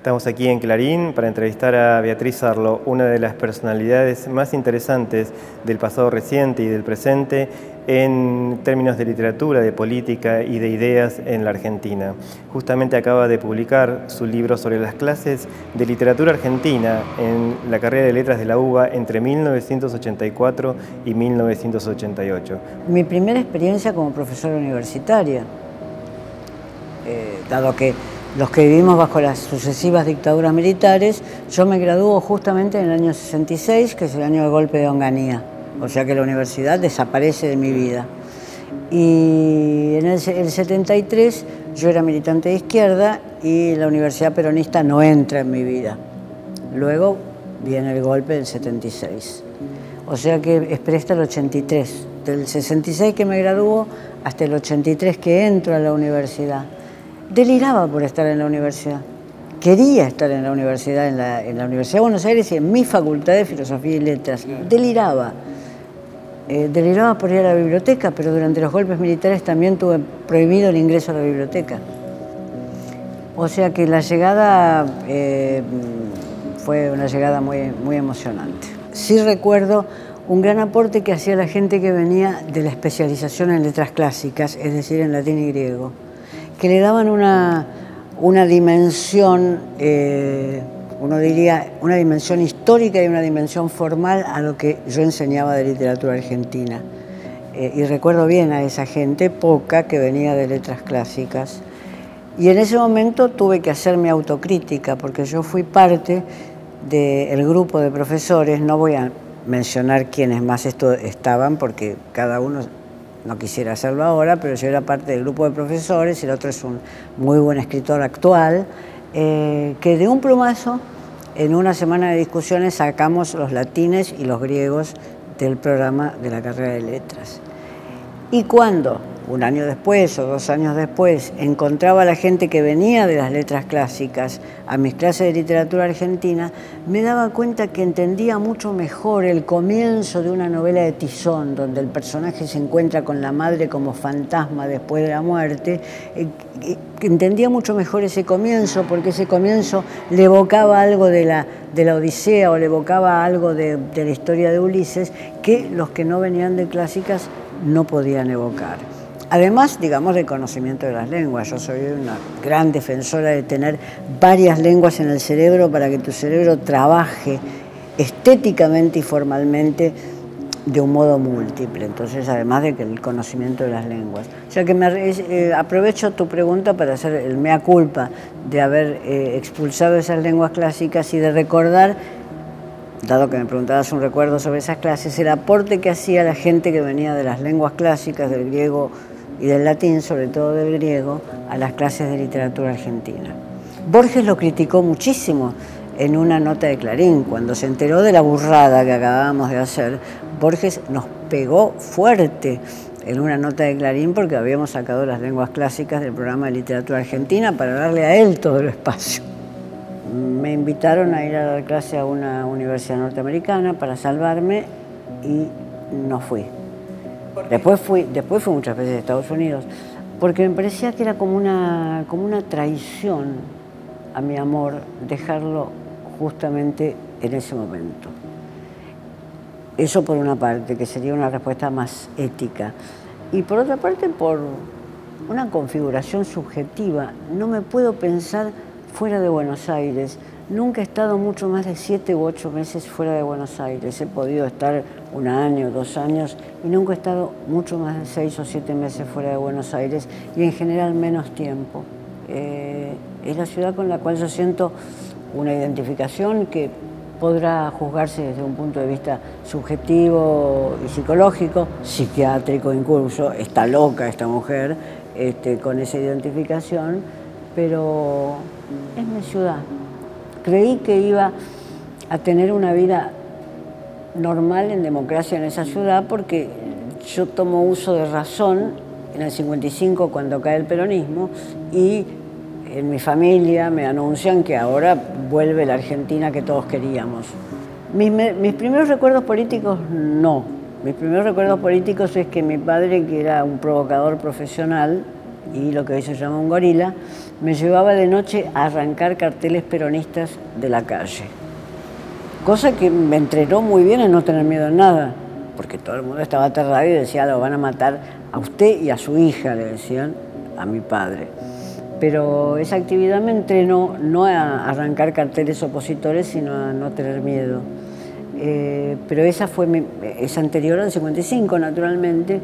Estamos aquí en Clarín para entrevistar a Beatriz Arlo, una de las personalidades más interesantes del pasado reciente y del presente en términos de literatura, de política y de ideas en la Argentina. Justamente acaba de publicar su libro sobre las clases de literatura argentina en la carrera de letras de la UBA entre 1984 y 1988. Mi primera experiencia como profesora universitaria, eh, dado que los que vivimos bajo las sucesivas dictaduras militares, yo me graduó justamente en el año 66, que es el año del golpe de Onganía. O sea que la universidad desaparece de mi vida. Y en el, 73 yo era militante de izquierda y la universidad peronista no entra en mi vida. Luego viene el golpe del 76. O sea que esperé hasta el 83. Del 66 que me graduó hasta el 83 que entro a la universidad deliraba por estar en la universidad. Quería estar en la universidad, en la, Universidad de Buenos Aires y en mi facultad de Filosofía y Letras. Deliraba. Eh, deliraba por ir a la biblioteca, pero durante los golpes militares también tuve prohibido el ingreso a la biblioteca. O sea que la llegada eh, fue una llegada muy, muy emocionante. Sí recuerdo un gran aporte que hacía la gente que venía de la especialización en letras clásicas, es decir, en latín y griego que le daban una, dimensión, eh, uno diría, una dimensión histórica y una dimensión formal a lo que yo enseñaba de literatura argentina. Eh, y recuerdo bien a esa gente, poca, que venía de letras clásicas. Y en ese momento tuve que hacer mi autocrítica, porque yo fui parte del grupo de profesores, no voy a mencionar quiénes más esto estaban, porque cada uno no quisiera hacerlo ahora, pero yo era parte del grupo de profesores, el otro es un muy buen escritor actual, eh, que de un plumazo, en una semana de discusiones, sacamos los latines y los griegos del programa de la carrera de letras. Y cuando un año después o dos años después, encontraba a la gente que venía de las letras clásicas a mis clases de literatura argentina, me daba cuenta que entendía mucho mejor el comienzo de una novela de Tizón, donde el personaje se encuentra con la madre como fantasma después de la muerte, eh, entendía mucho mejor ese comienzo, porque ese comienzo le evocaba algo de la, Odisea o le evocaba algo de la historia de Ulises, que los que no venían de clásicas no podían evocar. Además, digamos, del conocimiento de las lenguas. Yo soy una gran defensora de tener varias lenguas en el cerebro para que tu cerebro trabaje estéticamente y formalmente de un modo múltiple. Entonces, además de que el conocimiento de las lenguas. O sea que me, eh, aprovecho tu pregunta para hacer el mea culpa de haber eh, expulsado esas lenguas clásicas y de recordar dado que me preguntabas un recuerdo sobre esas clases, el aporte que hacía la gente que venía de las lenguas clásicas, del griego y del latín, sobre todo del griego, a las clases de literatura argentina. Borges lo criticó muchísimo en una nota de Clarín, cuando se enteró de la burrada que acabábamos de hacer, Borges nos pegó fuerte en una nota de Clarín porque habíamos sacado las lenguas clásicas del programa de literatura argentina para darle a él todo el espacio. Me invitaron a ir a dar clase a una universidad norteamericana para salvarme y no fui. Después fui, después fui muchas veces a Estados Unidos, porque me parecía que era como una, como una traición a mi amor dejarlo justamente en ese momento. Eso por una parte, que sería una respuesta más ética. Y por otra parte, por una configuración subjetiva. No me puedo pensar fuera de Buenos Aires. Nunca he estado mucho más de siete u ocho meses fuera de Buenos Aires. He podido estar un año, dos años, y nunca he estado mucho más de seis o siete meses fuera de Buenos Aires y en general menos tiempo. Eh, es la ciudad con la cual yo siento una identificación que podrá juzgarse desde un punto de vista subjetivo y psicológico, psiquiátrico incluso, está loca esta mujer este, con esa identificación, pero es mi ciudad, creí que iba a tener una vida normal en democracia en esa ciudad porque yo tomo uso de razón en el 55 cuando cae el peronismo y en mi familia me anuncian que ahora vuelve la Argentina que todos queríamos. Mis, mis, primeros recuerdos políticos no. Mis primeros recuerdos políticos es que mi padre, que era un provocador profesional, y lo que hoy se llama un gorila, me llevaba de noche a arrancar carteles peronistas de la calle. Cosa que me entrenó muy bien en no tener miedo en nada, porque todo el mundo estaba aterrado y decía, lo van a matar a usted y a su hija, le decían a mi padre. Pero esa actividad me entrenó no a arrancar carteles opositores, sino a no tener miedo. Eh, pero esa fue mi, es anterior al 55, naturalmente,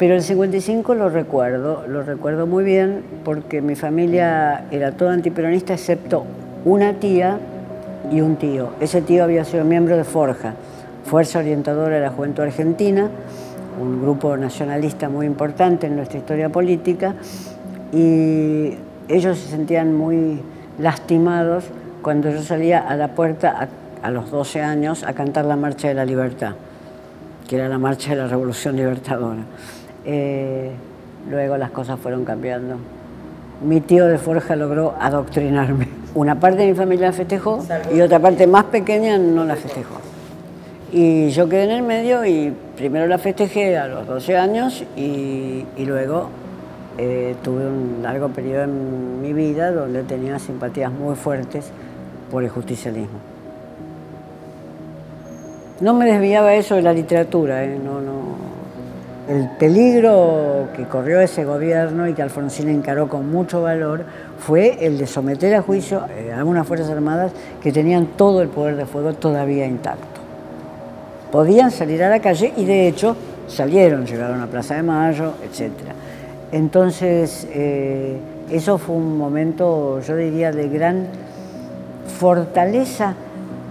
pero el 55 lo recuerdo, lo recuerdo muy bien porque mi familia era toda antiperonista excepto una tía y un tío. Ese tío había sido miembro de Forja, Fuerza Orientadora de la Juventud Argentina, un grupo nacionalista muy importante en nuestra historia política, y ellos se sentían muy lastimados cuando yo salía a la puerta a, los 12 años a cantar la Marcha de la Libertad, que era la Marcha de la Revolución Libertadora. Eh, luego las cosas fueron cambiando. Mi tío de Forja logró adoctrinarme. Una parte de mi familia la festejó y otra parte más pequeña no la festejó. Y yo quedé en el medio y primero la festejé a los 12 años y, luego eh, tuve un largo periodo en mi vida donde tenía simpatías muy fuertes por el justicialismo. No me desviaba eso de la literatura, ¿eh? no. El peligro que corrió ese gobierno y que Alfonsín encaró con mucho valor fue el de someter a juicio a algunas Fuerzas Armadas que tenían todo el poder de fuego todavía intacto podían salir a la calle y de hecho salieron, llegaron a Plaza de Mayo, etc. Entonces, eh, eso fue un momento, yo diría, de gran fortaleza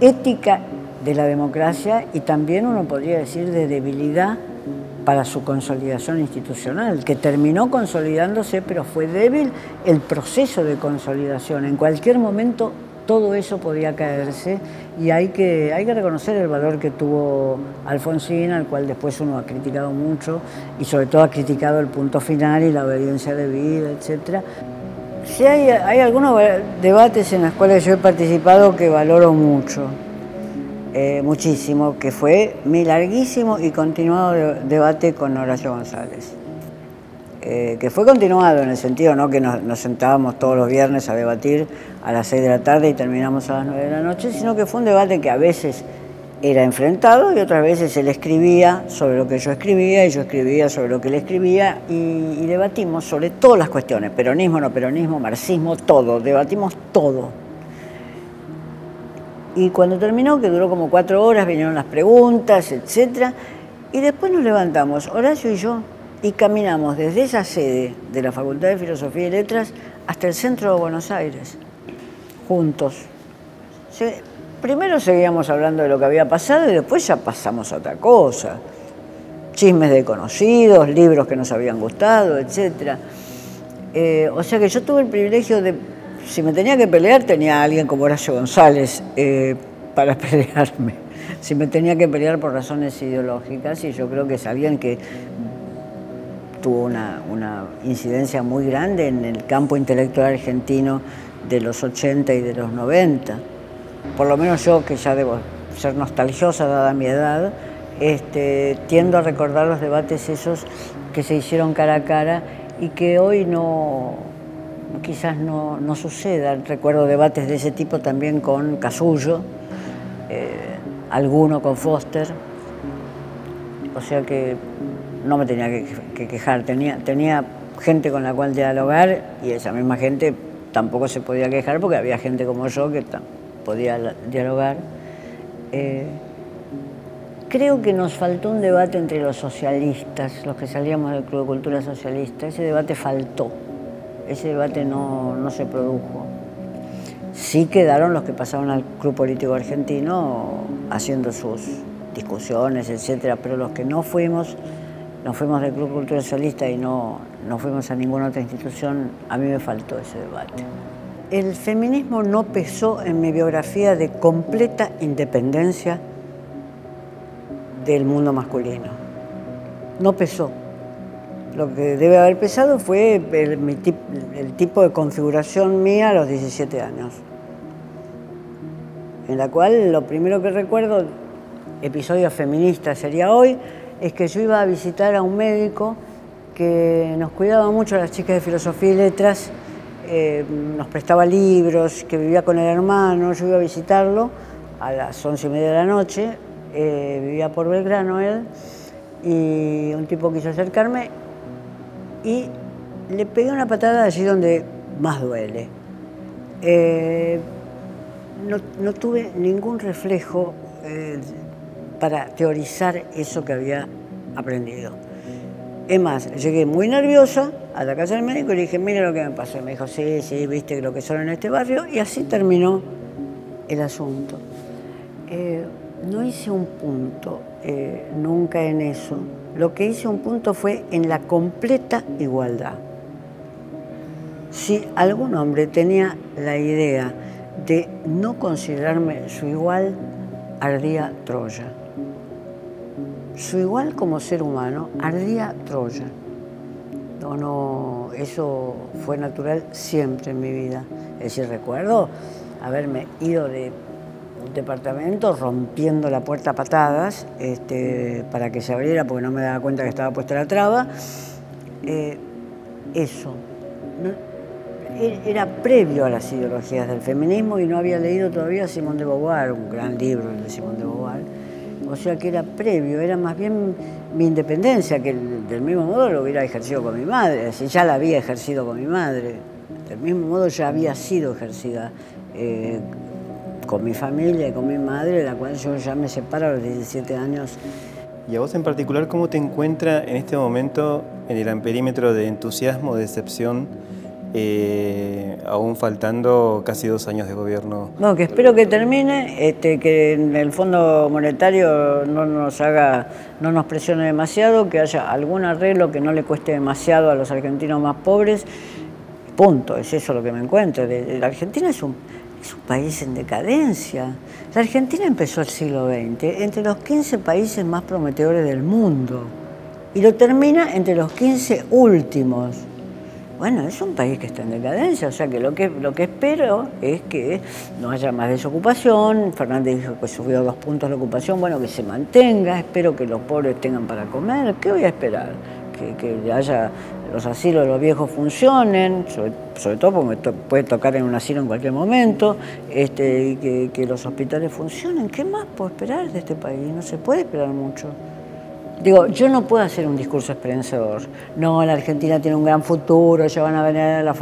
ética de la democracia y también uno podría decir de debilidad para su consolidación institucional, que terminó consolidándose, pero fue débil el proceso de consolidación. En cualquier momento todo eso podía caerse y hay que, hay que reconocer el valor que tuvo Alfonsín, al cual después uno ha criticado mucho y sobre todo ha criticado el punto final y la obediencia de vida, etc. Sí hay, hay algunos debates en los cuales yo he participado que valoro mucho, eh, muchísimo, que fue mi larguísimo y continuado debate con Horacio González. Eh, que fue continuado en el sentido no que nos, sentábamos todos los viernes a debatir a las 6 de la tarde y terminamos a las 9 de la noche, sino que fue un debate que a veces era enfrentado y otras veces él escribía sobre lo que yo escribía y yo escribía sobre lo que él escribía y, debatimos sobre todas las cuestiones, peronismo, no peronismo, marxismo, todo, debatimos todo. Y cuando terminó, que duró como cuatro horas, vinieron las preguntas, etc. Y después nos levantamos, Horacio y yo, y caminamos desde esa sede de la Facultad de Filosofía y Letras hasta el centro de Buenos Aires, juntos. primero seguíamos hablando de lo que había pasado y después ya pasamos a otra cosa. Chismes de conocidos, libros que nos habían gustado, etc. Eh, o sea que yo tuve el privilegio de, si me tenía que pelear, tenía a alguien como Horacio González eh, para pelearme. Si me tenía que pelear por razones ideológicas, y yo creo que es alguien que tuvo una, incidencia muy grande en el campo intelectual argentino de los 80 y de los 90. Por lo menos yo, que ya debo ser nostalgiosa dada mi edad, este, tiendo a recordar los debates esos que se hicieron cara a cara y que hoy no, quizás no, no sucedan. Recuerdo debates de ese tipo también con Casullo, eh, alguno con Foster. O sea que no me tenía que, quejar, tenía, tenía gente con la cual dialogar y esa misma gente tampoco se podía quejar porque había gente como yo que podía dialogar. Eh, creo que nos faltó un debate entre los socialistas, los que salíamos del Club de Cultura Socialista, ese debate faltó, ese debate no, no se produjo. Sí quedaron los que pasaron al Club Político Argentino haciendo sus discusiones, etcétera, pero los que no fuimos nos fuimos del Club Cultural Socialista y no, no fuimos a ninguna otra institución, a mí me faltó ese debate. El feminismo no pesó en mi biografía de completa independencia del mundo masculino. No pesó. Lo que debe haber pesado fue el, tipo de configuración mía a los 17 años, en la cual lo primero que recuerdo, episodio feminista sería hoy, es que yo iba a visitar a un médico que nos cuidaba mucho a las chicas de filosofía y letras, eh, nos prestaba libros, que vivía con el hermano, yo iba a visitarlo a las once y media de la noche, eh, vivía por Belgrano él, y un tipo quiso acercarme y le pegué una patada allí donde más duele. Eh, no, tuve ningún reflejo para teorizar eso que había aprendido. Es más, llegué muy nerviosa a la casa del médico y le dije, mira lo que me pasó. Me dijo, sí, sí, viste lo que son en este barrio. Y así terminó el asunto. Eh, no hice un punto eh, nunca en eso. Lo que hice un punto fue en la completa igualdad. Si algún hombre tenía la idea de no considerarme su igual, ardía Troya su igual como ser humano, ardía Troya. No, no, eso fue natural siempre en mi vida. Es decir, recuerdo haberme ido de departamento rompiendo la puerta a patadas este, para que se abriera porque no me daba cuenta que estaba puesta la traba. Eh, eso. E-, era previo a las ideologías del feminismo y no había leído todavía Simón de Beauvoir, un gran libro de Simón de Beauvoir o sea que era previo, era más bien mi independencia, que del mismo modo lo hubiera ejercido con mi madre, es ya la había ejercido con mi madre, del mismo modo ya había sido ejercida eh, con mi familia y con mi madre, de la cual yo ya me separo a los 17 años. ¿Y a vos en particular cómo te encuentra en este momento en el amperímetro de entusiasmo, decepción? Eh, aún faltando casi dos años de gobierno. No, que espero que termine, este, que el Fondo Monetario no nos haga, no nos presione demasiado, que haya algún arreglo que no le cueste demasiado a los argentinos más pobres. Punto, es eso lo que me encuentro. La Argentina es un, es un país en decadencia. La Argentina empezó el siglo XX entre los 15 países más prometedores del mundo y lo termina entre los 15 últimos. Bueno, es un país que está en decadencia, o sea que lo que, lo que espero es que no haya más desocupación. Fernández dijo que subió dos puntos la ocupación, bueno, que se mantenga, espero que los pobres tengan para comer. ¿Qué voy a esperar? Que, haya los asilos de los viejos funcionen, sobre, todo porque puede tocar en un asilo en cualquier momento, este, que los hospitales funcionen. ¿Qué más puedo esperar de este país? No se puede esperar mucho. Digo, yo no puedo hacer un discurso esperanzador. No, la Argentina tiene un gran futuro, ya van a venir las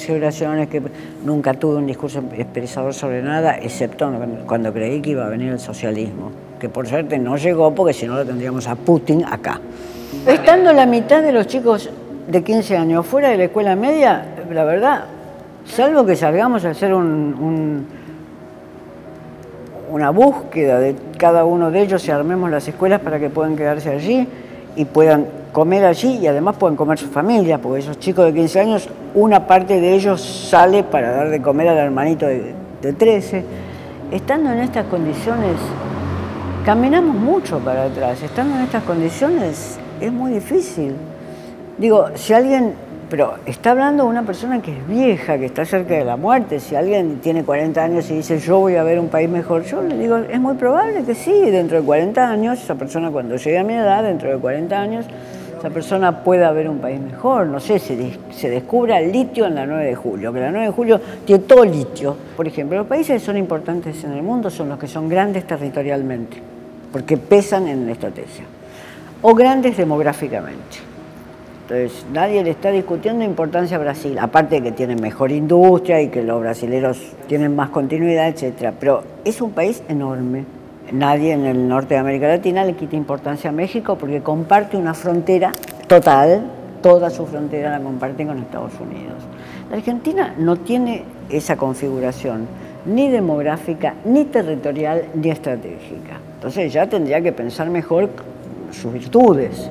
celebraciones, que nunca tuve un discurso esperanzador sobre nada, excepto cuando creí que iba a venir el socialismo, que por suerte no llegó porque si no lo tendríamos a Putin acá. Estando la mitad de los chicos de 15 años fuera de la escuela media, la verdad, salvo que salgamos a hacer un una búsqueda de cada uno de ellos y armemos las escuelas para que puedan quedarse allí y puedan comer allí y además puedan comer su familia, porque esos chicos de 15 años, una parte de ellos sale para dar de comer al hermanito de, de 13. Estando en estas condiciones, caminamos mucho para atrás, estando en estas condiciones es muy difícil. Digo, si alguien pero está hablando una persona que es vieja, que está cerca de la muerte. Si alguien tiene 40 años y dice yo voy a ver un país mejor, yo le digo, es muy probable que sí, dentro de 40 años, esa persona cuando llegue a mi edad, dentro de 40 años, esa persona pueda ver un país mejor. No sé, se, se descubra el litio en la 9 de julio, que la 9 de julio tiene todo litio. Por ejemplo, los países que son importantes en el mundo son los que son grandes territorialmente, porque pesan en la estrategia, o grandes demográficamente. Entonces, nadie le está discutiendo importancia a Brasil, aparte de que tiene mejor industria y que los brasileños tienen más continuidad, etcétera. Pero es un país enorme. Nadie en el norte de América Latina le quita importancia a México porque comparte una frontera total, toda su frontera la comparten con Estados Unidos. La Argentina no tiene esa configuración, ni demográfica, ni territorial, ni estratégica. Entonces ya tendría que pensar mejor sus virtudes.